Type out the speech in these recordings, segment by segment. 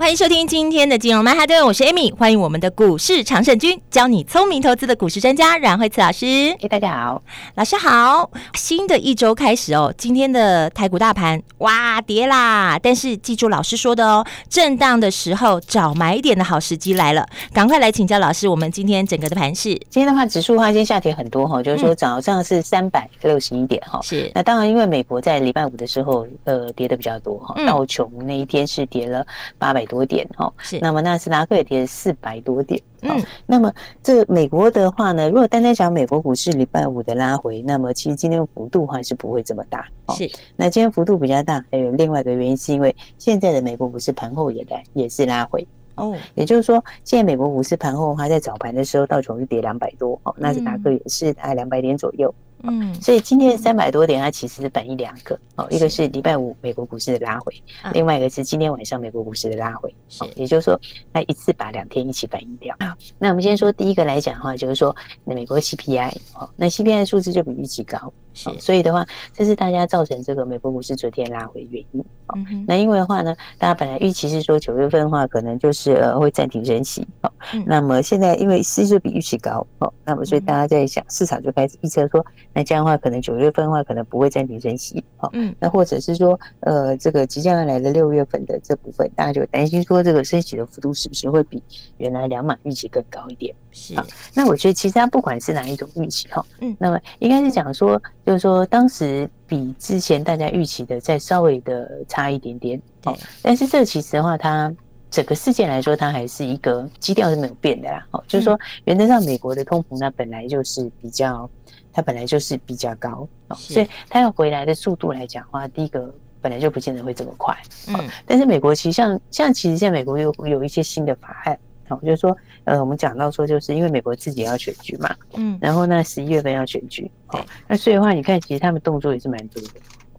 欢迎收听今天的金融曼哈顿，我是 Amy，欢迎我们的股市常胜军，教你聪明投资的股市专家阮慧慈老师。哎，大家好，老师好。新的一周开始哦，今天的台股大盘哇跌啦，但是记住老师说的哦，震荡的时候找买点的好时机来了，赶快来请教老师，我们今天整个的盘势。今天的话，指数的话今天下跌很多哈，就是说早上是三百六十一点哈，是。那当然，因为美国在礼拜五的时候呃跌的比较多哈，道琼那一天是跌了八百。多点哈，是。那么纳斯达克也跌了四百多点，嗯。那么这美国的话呢，如果单单讲美国股市礼拜五的拉回，那么其实今天幅度还是不会这么大，是。那今天幅度比较大，还有另外一个原因是因为现在的美国股市盘后也来也是拉回，哦。也就是说，现在美国股市盘后它在早盘的时候道琼是跌两百多，哦，纳斯达克也是大概两百点左右。嗯，所以今天三百多点，它其实是反映两个。哦，一个是。礼拜五美国股市的拉回，另外一个是今天晚上美国股市的拉回。是，也就是说，它一次把两天一起反映掉。那我们先说第一个来讲的话，就是说那美国 CPI 哦，那 CPI 数字就比预期高，是，所以的话，这是大家造成这个美国股市昨天拉回原因。哦，那因为的话呢，大家本来预期是说九月份的话，可能就是呃会暂停升息。哦，那么现在因为息就比预期高，哦，那么所以大家在想，市场就开始预测说。那这样的话，可能九月份的话，可能不会暂停升息，好，嗯，那或者是说，呃，这个即将要来的六月份的这部分，大家就担心说，这个升息的幅度是不是会比原来两码预期更高一点？是，那我觉得其实它不管是哪一种预期，哈，嗯，那么应该是讲说，就是说当时比之前大家预期的再稍微的差一点点，哦，但是这其实的话，它整个事件来说，它还是一个基调是没有变的啦，哦，就是说原则上美国的通膨呢本来就是比较。它本来就是比较高，所以它要回来的速度来讲的话，第一个本来就不见得会这么快。嗯，但是美国其实像像其实现在美国有有一些新的法案，哦，就是说呃，我们讲到说，就是因为美国自己要选举嘛，嗯，然后呢十一月份要选举，哦，那所以的话，你看其实他们动作也是蛮多的，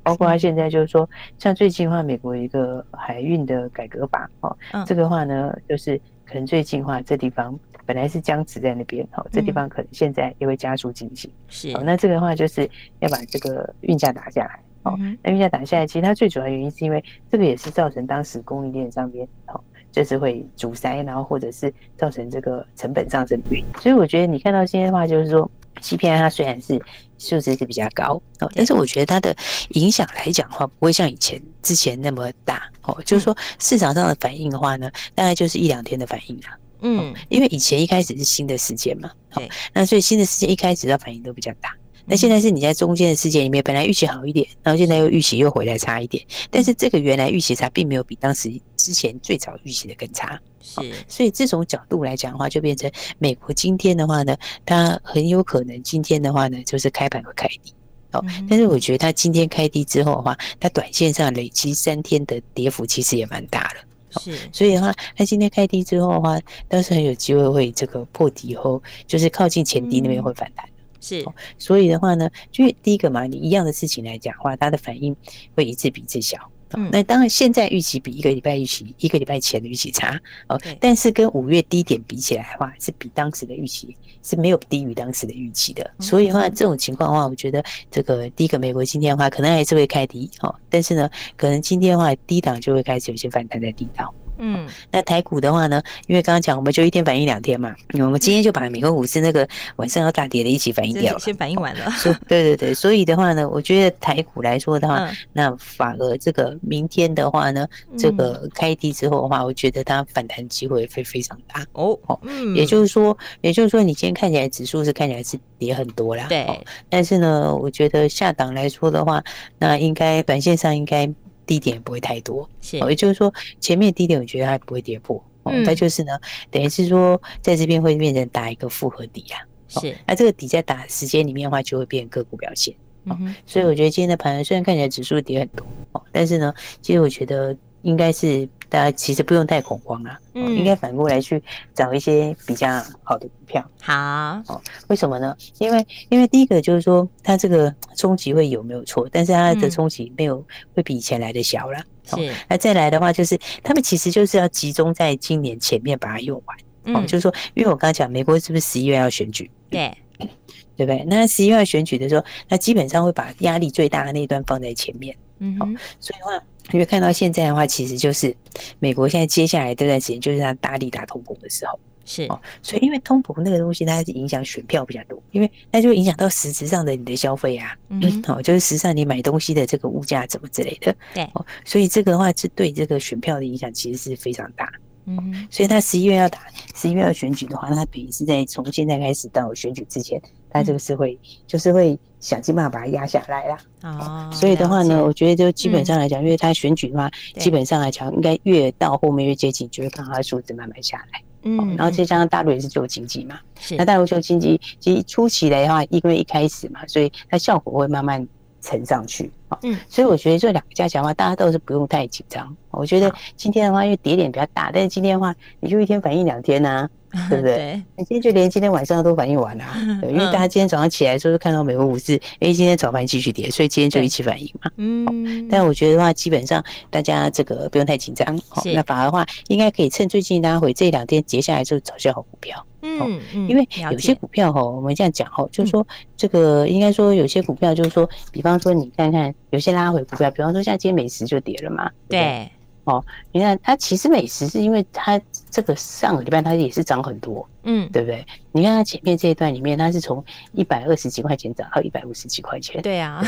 包括他现在就是说，像最近的话，美国一个海运的改革法，哦，这个话呢，就是可能最近的话这地方。本来是僵持在那边，好，这地方可能现在也会加速进行。是，那这个的话就是要把这个运价打下来。哦，那运价打下来，其实它最主要原因是因为这个也是造成当时供应链上面，好，就是会阻塞，然后或者是造成这个成本上升。所以我觉得你看到现在的话，就是说 CPI 它虽然是数值是比较高，哦，但是我觉得它的影响来讲的话，不会像以前之前那么大。哦，就是说市场上的反应的话呢，大概就是一两天的反应啊。嗯，因为以前一开始是新的事件嘛，好，那所以新的事件一开始的反应都比较大。那现在是你在中间的事件里面，本来预期好一点，然后现在又预期又回来差一点，但是这个原来预期差并没有比当时之前最早预期的更差，是。所以这种角度来讲的话，就变成美国今天的话呢，它很有可能今天的话呢，就是开盘会开低，哦，但是我觉得它今天开低之后的话，它短线上累积三天的跌幅其实也蛮大的。是，所以的话，它今天开低之后的话，倒是很有机会会这个破底后，就是靠近前低那边会反弹。是，所以的话呢，就第一个嘛，你一样的事情来讲的话，它的反应会一次比一次小。嗯，那当然现在预期比一个礼拜预期一个礼拜前的预期差哦，但是跟五月低点比起来的话，是比当时的预期是没有低于当时的预期的。所以的话，这种情况的话，我觉得这个第一个美国今天的话，可能还是会开低哦，但是呢，可能今天的话低档就会开始有些反弹在低档。嗯，那台股的话呢，因为刚刚讲我们就一天反应两天嘛，我们今天就把美国股市那个晚上要大跌的一起反应掉了，先反应完了。对对对，所以的话呢，我觉得台股来说的话，嗯、那反而这个明天的话呢，这个开低之后的话，我觉得它反弹机会会非常大哦。哦，嗯，也就是说，也就是说，你今天看起来指数是看起来是跌很多啦，对。但是呢，我觉得下档来说的话，那应该短线上应该。低点也不会太多，是，也就是说前面低点我觉得它不会跌破，嗯，再就是呢，等于是说在这边会变成打一个复合底啊，是，那这个底在打时间里面的话就会变个股表现，嗯，所以我觉得今天的盘虽然看起来指数跌很多，哦，但是呢，其实我觉得应该是大家其实不用太恐慌啊，嗯，应该反过来去找一些比较好的股票。好，哦，为什么呢？因为因为第一个就是说，它这个冲击会有没有错？但是它的冲击没有会比以前来的小了。是，那再来的话就是，他们其实就是要集中在今年前面把它用完。哦，就是说，因为我刚刚讲美国是不是十一月要选举？对。对不对？那十一月选举的时候，那基本上会把压力最大的那一段放在前面。嗯，好，所以的话，因为看到现在的话，其实就是美国现在接下来这段时间就是他大力打通膨的时候。是哦，所以因为通膨那个东西，它是影响选票比较多，因为那就影响到实质上的你的消费啊。嗯，好，就是实际上你买东西的这个物价怎么之类的。对，哦，所以这个的话是对这个选票的影响其实是非常大。嗯，所以他十一月要打，十一月要选举的话，他等于是在从现在开始到选举之前，他这个是会，就是会想尽办法把它压下来啦。哦，所以的话呢，我觉得就基本上来讲，因为他选举的话，基本上来讲，应该越到后面越接近，就会看它的数字慢慢下来。嗯，然后再加上大陆也是救经济嘛，是。那大陆救经济，其实初期来的话，因为一开始嘛，所以它效果会慢慢沉上去。嗯，所以我觉得这两个加起来的话，大家倒是不用太紧张。我觉得今天的话，因为跌点比较大，但是今天的话，你就一天反应两天呐，对不对？你今天就连今天晚上都反应完了，对，因为大家今天早上起来时候看到美国股市，哎，今天早盘继续跌，所以今天就一起反应嘛。嗯，但我觉得的话，基本上大家这个不用太紧张。好，那反而的话，应该可以趁最近大家回这两天跌下来，就找些好股票。嗯嗯，因为有些股票哈，我们这样讲哈，就是说这个应该说有些股票就是说，比方说你看看。有些拉回股票，比方说像今天美食就跌了嘛。对，对。哦，你看它其实美食是因为它这个上个礼拜它也是涨很多，嗯，对不对？你看它前面这一段里面，它是从一百二十几块钱涨到一百五十几块钱，对啊，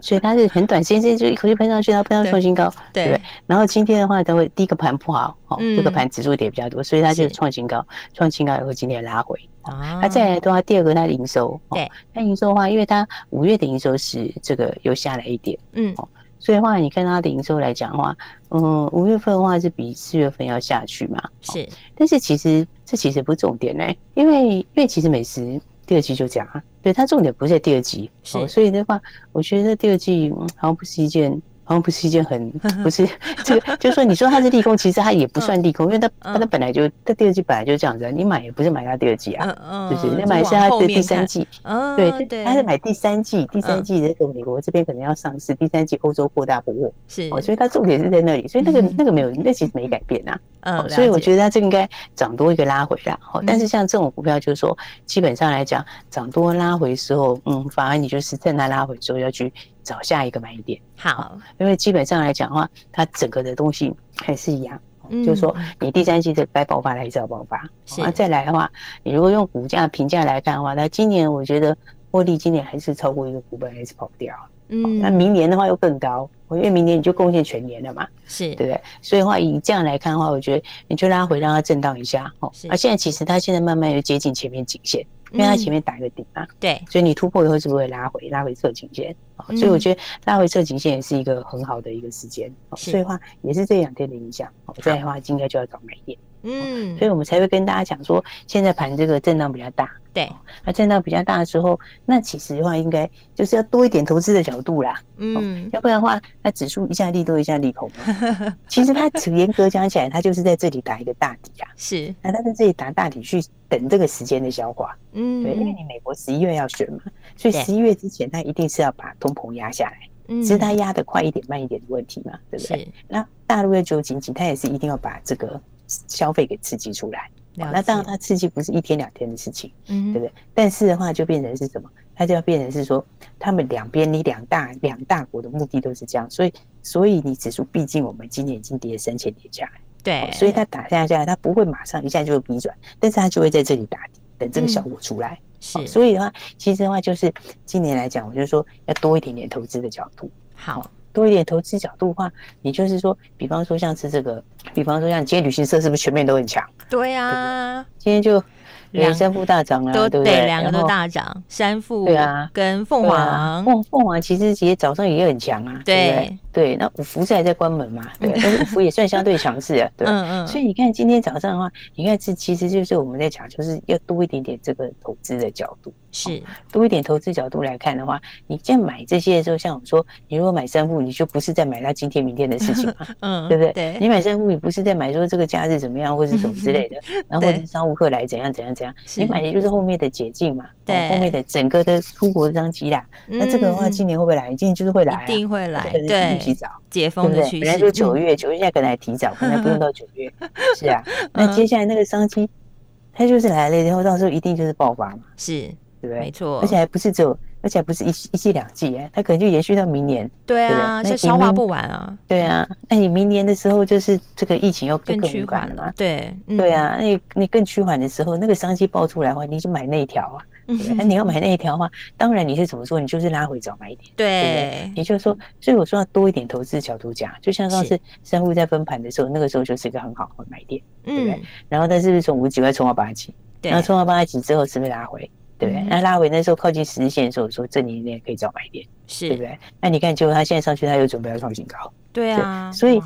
所以它是很短时间之间就一口气喷上去，然后喷到创新高，对，对不对？然后今天的话，它会第一个盘不好，哦，这个盘指数跌比较多，所以它就创新高，创新高以后今天拉回。啊，那再来的话，第二个它营收，对，它营收的话，因为它五月的营收是这个又下来一点，嗯。所以的话，你看它的营收来讲的话，嗯，五月份的话是比四月份要下去嘛？是。但是其实这其实不是重点呢，因为因为其实美食第二季就讲啊，对，它重点不是在第二季，是。所以的话，我觉得第二季好像不是一件。好像不是一件很 不是 这个，就是说，你说它是利空，其实它也不算利空，因为它它它本来就它第二季本来就这样子，你买也不是买它第二季啊，就是你买是它的第三季，对，它是买第三季，第三季这个美国这边可能要上市，第三季欧洲扩大不误，是，所以它重点是在那里，所以那个那个没有，那其实没改变啊，嗯，所以我觉得它这个应该涨多一个拉回啦，好，但是像这种股票就是说，基本上来讲涨多拉回的时候，嗯，反而你就是趁它拉回之后要去。找下一个买点，好，因为基本上来讲的话，它整个的东西还是一样，嗯、就是说你第三季的该爆发还是要爆发，是。啊，再来的话，你如果用股价评价来看的话，那今年我觉得获利今年还是超过一个股本，还是跑不掉，嗯，那明年的话又更高，因为明年你就贡献全年了嘛，是。对不对？所以的话以这样来看的话，我觉得你就拉回让它震荡一下，哦，啊现在其实它现在慢慢又接近前面颈线。因为它前面打一个底嘛，对，所以你突破以后是不是会拉回，拉回测颈线？所以我觉得拉回测颈线也是一个很好的一个时间，所以的话也是这两天的影响。这样的话应该就要找买点，嗯，所以我们才会跟大家讲说，现在盘这个震荡比较大。对，那震荡比较大的时候，那其实的话应该就是要多一点投资的角度啦。嗯，要不然的话，那指数一下利多一下利空。其实它严格讲起来，它就是在这里打一个大底啊。是，那它在这里打大底去等这个时间的消化。嗯，对，因为你美国十一月要选嘛，所以十一月之前它一定是要把通膨压下来。嗯，只是它压得快一点慢一点的问题嘛，对不对？那大陆要救经济，它也是一定要把这个消费给刺激出来。那当然，它刺激不是一天两天的事情，嗯，对不对？但是的话，就变成是什么？它就要变成是说，他们两边，你两大两大国的目的都是这样，所以，所以你指数毕竟我们今年已经跌了三千点下来，对，所以它打下下来，它不会马上一下就会逼转，但是它就会在这里打底，等这个效果出来。是，所以的话，其实的话就是今年来讲，我就说要多一点点投资的角度，好。多一点投资角度的话，你就是说，比方说像是这个，比方说像今天旅行社是不是全面都很强？对呀、啊，今天就。两三副大涨啊，对不对？两个都大涨，三副对啊，跟凤凰，凤凤凰其实其实早上也很强啊，对对。那五福是还在关门嘛？对，但是五福也算相对强势啊，对。嗯嗯。所以你看今天早上的话，你看这其实就是我们在讲，就是要多一点点这个投资的角度。是多一点投资角度来看的话，你在买这些的时候，像我说，你如果买三富，你就不是在买它今天明天的事情嘛，嗯，对不对？对，你买三富，你不是在买说这个假日怎么样，或是什么之类的，然后或者商务客来怎样怎样怎样，你买的就是后面的解禁嘛，对，后面的整个的出国的商机啦。那这个的话，今年会不会来？今年就是会来，一定会来，对，提早解封的趋势，本来说九月，九月现在可能还提早，可能不用到九月，是啊。那接下来那个商机，它就是来了然后，到时候一定就是爆发嘛，是。对不对？没错，而且还不是只有，而且还不是一一季两季哎，它可能就延续到明年。对啊，这消化不完啊。对啊，那你明年的时候，就是这个疫情又更趋缓了嘛？对，对啊，那你你更趋缓的时候，那个商机爆出来的话，你就买那一条啊。那你要买那一条的话，当然你是怎么说？你就是拉回早买一点。对，也就是说，所以我说要多一点投资角度讲，就像上次散户在分盘的时候，那个时候就是一个很好的买点，对不对？然后，但是从五十几块冲到八十几，然后冲到八十几之后，是不是拉回？对不对？那拉回那时候靠近十日线的时候，说这里面可以早买点，是对不对？那你看，结果它现在上去，它又准备要创新高。对啊，所以，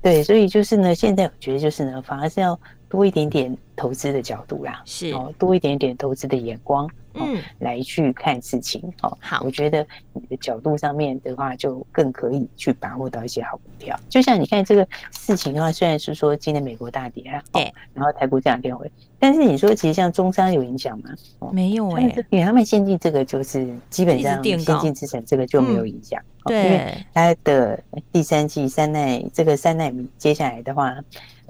对，所以就是呢，现在我觉得就是呢，反而是要多一点点投资的角度啦，是哦，多一点点投资的眼光。嗯，来去看事情哦。好，我觉得你的角度上面的话，就更可以去把握到一些好股票。就像你看这个事情的话，虽然是说今天美国大跌啊，对，然后台股这两天回，但是你说其实像中商有影响吗？没有哎，因为他们现金这个就是基本上先进资产这个就没有影响。对，因为它的第三季三奈这个三奈米接下来的话，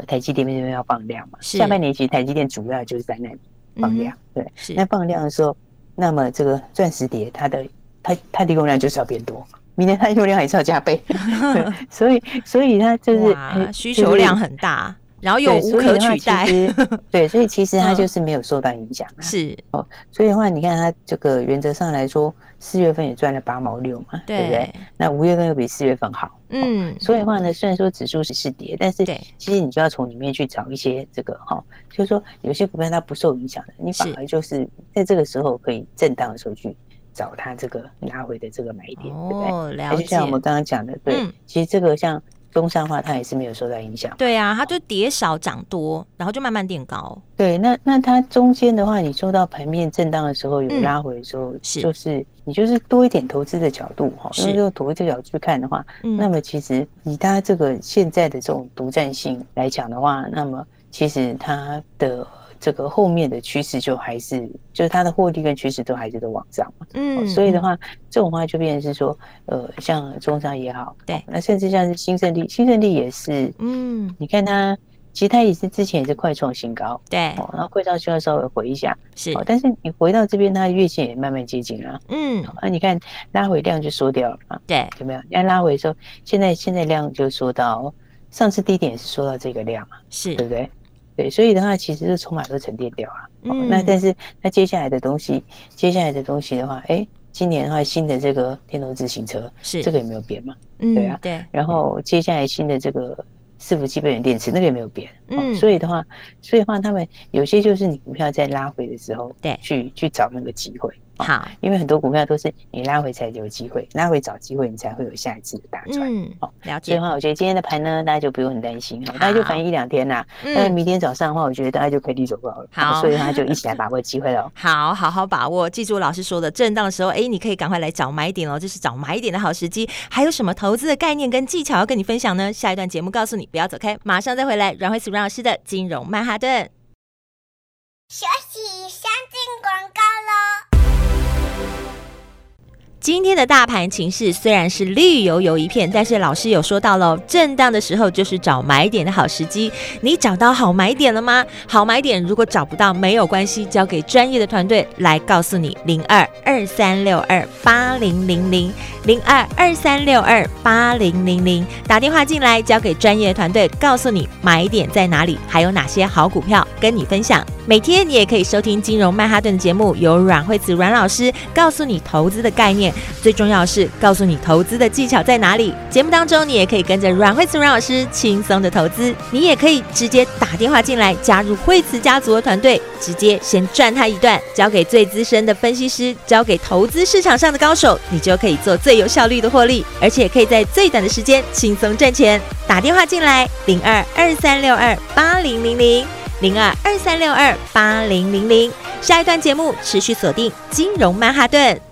台积电那边要放量嘛，下半年其实台积电主要就是三奈米。放量，对，是。那放量的时候，那么这个钻石碟它的它它的用量就是要变多，明天它的用量也是要加倍，所以所以它就是需求量很大。然后又无可取代，对，所以其实它就是没有受到影响。是哦，所以的话，你看它这个原则上来说，四月份也赚了八毛六嘛，对不对？那五月份又比四月份好，嗯。所以的话呢，虽然说指数是是跌，但是其实你就要从里面去找一些这个哈，就是说有些股票它不受影响的，你反而就是在这个时候可以震荡的时候去找它这个拉回的这个买点，对不对？了解。就像我们刚刚讲的，对，其实这个像。中山化它也是没有受到影响，对啊，它就跌少涨多，然后就慢慢垫高。对，那那它中间的话，你受到盘面震荡的时候有拉回的时候，是就是你就是多一点投资的角度哈，因为用投资的角度去看的话，那么其实以它这个现在的这种独占性来讲的话，那么其实它的。这个后面的趋势就还是，就是它的获利跟趋势都还是都往上嘛。嗯，所以的话，这种话就变成是说，呃，像中商也好，对，那甚至像是新胜利，新胜利也是，嗯，你看它，其实它也是之前也是快创新高，对，然后快创新高稍微回一下，是，但是你回到这边，它的月线也慢慢接近了，嗯，那你看拉回量就缩掉了嘛，对，有没有？要拉回的时候，现在现在量就缩到上次低点也是缩到这个量嘛，是对不对？对，所以的话，其实是筹码都沉淀掉了。嗯，那但是那接下来的东西，接下来的东西的话，哎，今年的话，新的这个电动自行车是这个也没有变嘛？嗯，对啊，对。然后接下来新的这个伺服器备源电池那个也没有变。嗯，所以的话，所以的话，他们有些就是你股票在拉回的时候，对，去去找那个机会。好，因为很多股票都是你拉回才有机会，拉回找机会，你才会有下一次的大赚。嗯，好，了解。所以的话，我觉得今天的盘呢，大家就不用很担心，大家就反映一两天啦。但是明天早上的话，我觉得大家就可以低走高了。好，所以的话就一起来把握机会喽。好，好好把握，记住老师说的，震荡的时候，哎，你可以赶快来找买点哦，这是找买点的好时机。还有什么投资的概念跟技巧要跟你分享呢？下一段节目告诉你，不要走开，马上再回来。阮慧慈阮老师的金融曼哈顿。休息，先进广告喽。今天的大盘情势虽然是绿油油一片，但是老师有说到了，震荡的时候就是找买点的好时机。你找到好买点了吗？好买点如果找不到没有关系，交给专业的团队来告诉你。零二二三六二八零零零零二二三六二八零零零，打电话进来，交给专业的团队，告诉你买点在哪里，还有哪些好股票跟你分享。每天你也可以收听金融曼哈顿节目，由阮慧子阮老师告诉你投资的概念。最重要的是告诉你投资的技巧在哪里。节目当中，你也可以跟着阮慧慈阮老师轻松的投资。你也可以直接打电话进来，加入慧慈家族的团队，直接先赚他一段，交给最资深的分析师，交给投资市场上的高手，你就可以做最有效率的获利，而且可以在最短的时间轻松赚钱。打电话进来，零二二三六二八零零零，零二二三六二八零零零。下一段节目持续锁定金融曼哈顿。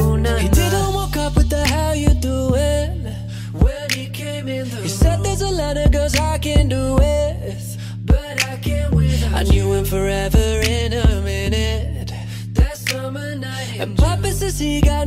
wonder with But I can't win. I knew him forever in a minute That summer night And Papa says he got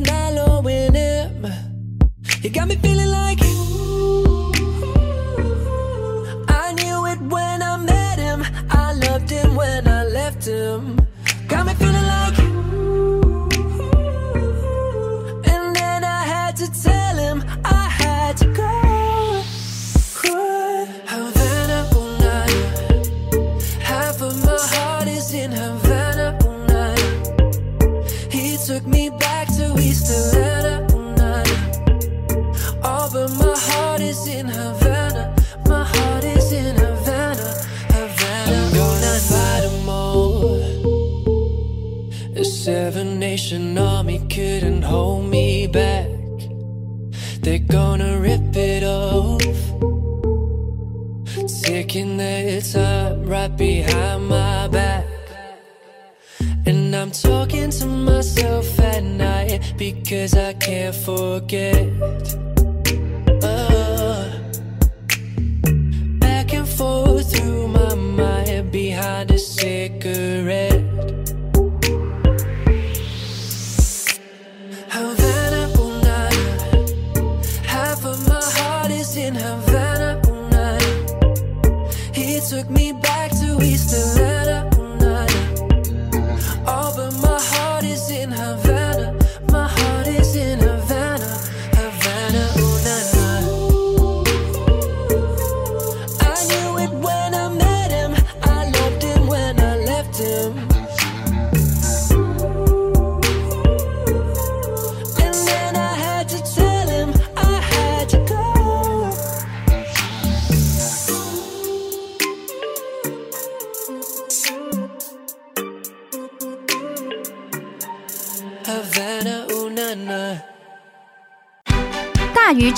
taking their time right behind my back. And I'm talking to myself at night because I can't forget. Uh, back and forth through my mind behind a cigarette.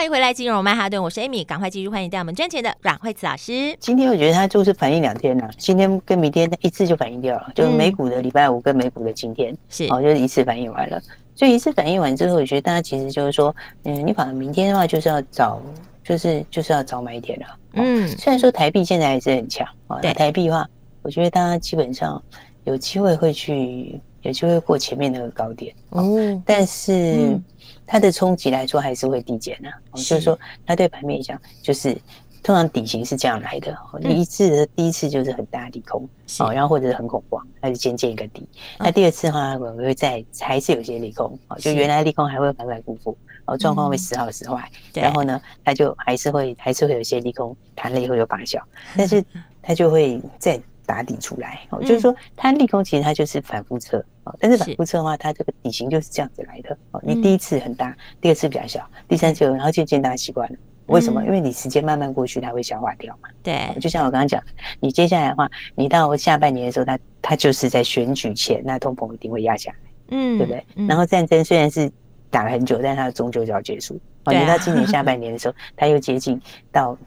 欢迎回来，金融曼哈顿，我是 Amy，赶快继续欢迎带我们赚钱的阮慧慈老师。今天我觉得它就是反映两天了、啊，今天跟明天一次就反映掉了，就是美股的礼拜五跟美股的今天，是哦，就是一次反映完了。所以一次反映完之后，我觉得大家其实就是说，嗯，你反正明天的话就是要找，就是就是要早买一点了。嗯，虽然说台币现在还是很强啊，那台币的话，我觉得大家基本上有机会会去。有机会过前面那个高点，哦，但是它的冲击来说还是会递减啊。就是说，它对盘面影响，就是通常底型是这样来的。第一次的第一次就是很大利空，哦，然后或者是很恐慌，它就先见一个底。那第二次的话，我会再还是有些利空，哦，就原来利空还会反反复复，哦，状况会时好时坏。然后呢，它就还是会还是会有些利空弹了以后又发酵，但是它就会再。打底出来哦，就是说它利空其实它就是反复测哦，但是反复测的话，它这个底型就是这样子来的哦。你第一次很大，第二次比较小，第三次然后渐渐大家习惯了。为什么？因为你时间慢慢过去，它会消化掉嘛。对，就像我刚刚讲，你接下来的话，你到下半年的时候，它它就是在选举前，那通膨一定会压下来，嗯，对不对？然后战争虽然是打了很久，但是它终究就要结束。哦，你到今年下半年的时候，它又接近到。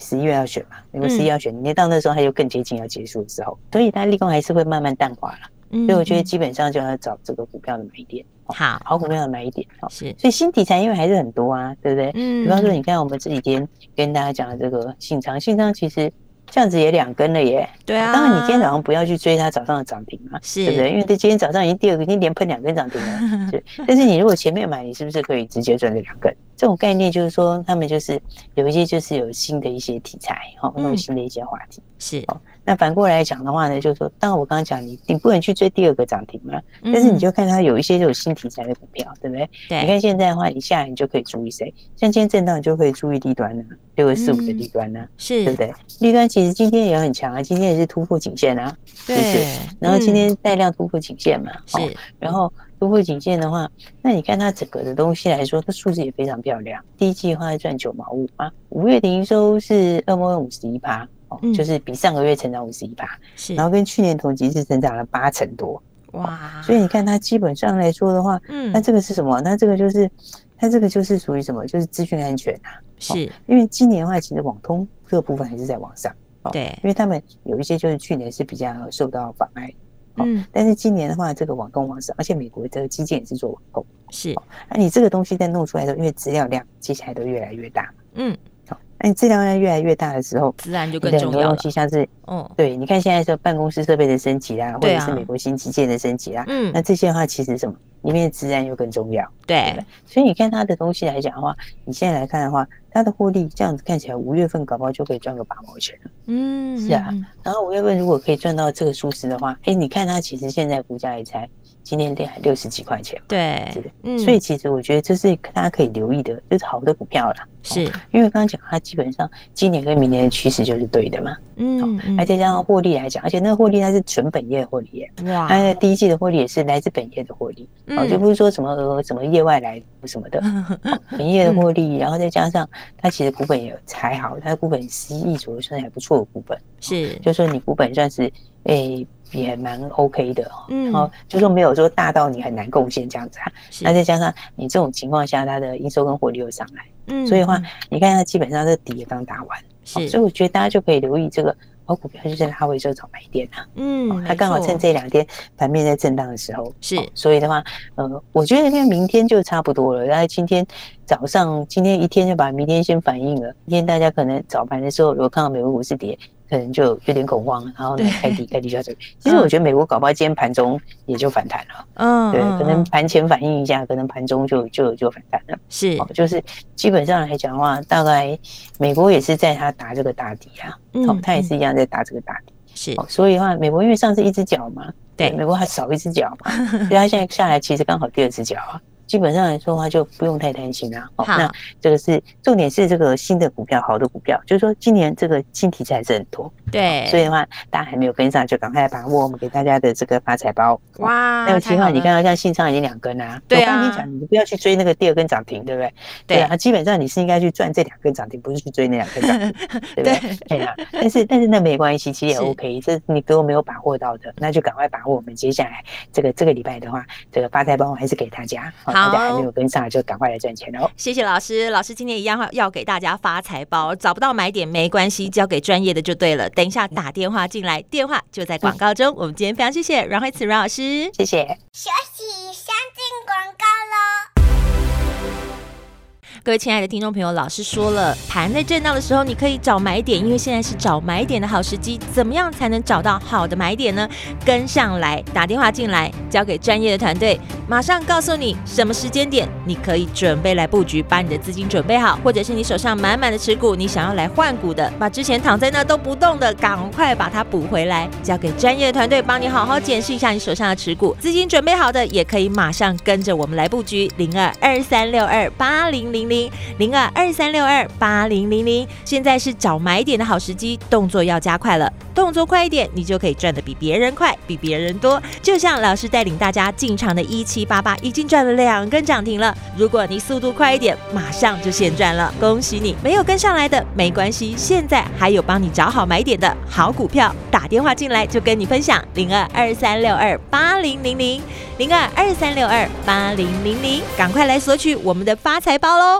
十一月要选嘛，因为十一要选，你到那时候它就更接近要结束的时候，所以它利空还是会慢慢淡化了。所以我觉得基本上就要找这个股票的买点，好好股票的买点。是，所以新题材因为还是很多啊，对不对？嗯，比方说你看我们这几天跟大家讲的这个信昌，信昌其实。这样子也两根了耶，对啊。当然，你今天早上不要去追它早上的涨停嘛，是，对不对？因为它今天早上已经第二个，已经连喷两根涨停了。是，但是你如果前面买，你是不是可以直接赚这两根？这种概念就是说，他们就是有一些就是有新的一些题材，哈，有新的一些话题。是。那反过来讲的话呢，就是说，当然我刚刚讲你，你不能去追第二个涨停嘛，但是你就看它有一些有新题材的股票，对不对？对。你看现在的话，你下来你就可以注意谁？像今天震荡，你就可以注意低端了，六个四五的低端呢，是，对不对？低端其实今天也很强啊，今天也是突破颈线啊，对。然后今天带量突破颈线嘛，是。然后突破颈线的话，那你看它整个的东西来说，它数字也非常漂亮。第一季的话赚九毛五啊，五月的营收是二毛五十一趴。就是比上个月成长五十一趴，是，然后跟去年同期是成长了八成多，哇！所以你看它基本上来说的话，嗯，那这个是什么？那这个就是，它这个就是属于什么？就是资讯安全啊，是。因为今年的话，其实网通这个部分还是在往上，对，因为他们有一些就是去年是比较受到妨碍，嗯，但是今年的话，这个网通往上，而且美国这个基建也是做网通，是。那你这个东西在弄出来的时候，因为资料量接下来都越来越大，嗯。那你质量越来越大的时候，自然就更重要了。很多东西像是，嗯，对，你看现在说办公室设备的升级啦，或者是美国新基建的升级啦，嗯，那这些的话其实什么，里面的资安又更重要，对。所以你看它的东西来讲的话，你现在来看的话，它的获利这样子看起来，五月份搞不好就可以赚个八毛钱了，嗯，是啊。然后五月份如果可以赚到这个数字的话，哎，你看它其实现在股价也才。今天跌还六十几块钱，对，是的，嗯，所以其实我觉得这是大家可以留意的，就是好的股票啦。是，因为刚刚讲它基本上今年跟明年的趋势就是对的嘛，嗯，而且加上获利来讲，而且那个获利它是纯本业的获利耶，哇，它第一季的获利也是来自本业的获利，哦，就不是说什么呃什么业外来什么的，本业的获利，然后再加上它其实股本也还好，它的股本十一亿左右算是还不错的股本，是，就说你股本算是诶。也蛮 OK 的，嗯，然后就说没有说大到你很难贡献这样子啊，那再加上你这种情况下，它的营收跟活力又上来，嗯，所以的话，你看它基本上这底也刚打完，是，所以我觉得大家就可以留意这个好股票，就是它会做早买点啊，嗯，它刚好趁这两天盘面在震荡的时候，是，所以的话，呃，我觉得现在明天就差不多了，然后今天早上今天一天就把明天先反映了，今天大家可能早盘的时候如果看到美国股市跌。可能就有点恐慌，然后呢，开低开低就要这个。其实我觉得美国搞不好今天盘中也就反弹了，嗯，对，可能盘前反应一下，可能盘中就就就反弹了。是，就是基本上来讲的话，大概美国也是在它打这个大底啊，嗯，它也是一样在打这个大底。是，所以的话，美国因为上次一只脚嘛，对，美国还少一只脚嘛，所以它现在下来其实刚好第二只脚啊。基本上来说的话，就不用太担心啦。好，那这个是重点是这个新的股票，好的股票，就是说今年这个新题材还是很多。对，所以的话，大家还没有跟上，就赶快把握我们给大家的这个发财包。哇，那个情况你看到像信昌已经两根啦。对啊。我跟你讲，你不要去追那个第二根涨停，对不对？对啊。基本上你是应该去赚这两根涨停，不是去追那两根涨停，对不对？对啊。但是但是那没关系，其实也 OK。这是你给我没有把握到的，那就赶快把握我们接下来这个这个礼拜的话，这个发财包还是给大家。好。大家还没有跟上来，就赶快来赚钱哦。谢谢老师，老师今天一样要给大家发财包，找不到买点没关系，交给专业的就对了。等一下打电话进来，电话就在广告中。我们今天非常谢谢阮慧慈阮老师，谢谢。休息，先进广告喽。各位亲爱的听众朋友，老师说了，盘在震荡的时候，你可以找买点，因为现在是找买点的好时机。怎么样才能找到好的买点呢？跟上来，打电话进来，交给专业的团队，马上告诉你什么时间点你可以准备来布局，把你的资金准备好，或者是你手上满满的持股，你想要来换股的，把之前躺在那都不动的，赶快把它补回来，交给专业的团队帮你好好检视一下你手上的持股，资金准备好的也可以马上跟着我们来布局零二二三六二八零零。零零二二三六二八零零零，现在是找买点的好时机，动作要加快了，动作快一点，你就可以赚的比别人快，比别人多。就像老师带领大家进场的一七八八，已经赚了两根涨停了。如果你速度快一点，马上就现赚了，恭喜你！没有跟上来的没关系，现在还有帮你找好买点的好股票，打电话进来就跟你分享零二二三六二八零零零零二二三六二八零零零，赶快来索取我们的发财包喽！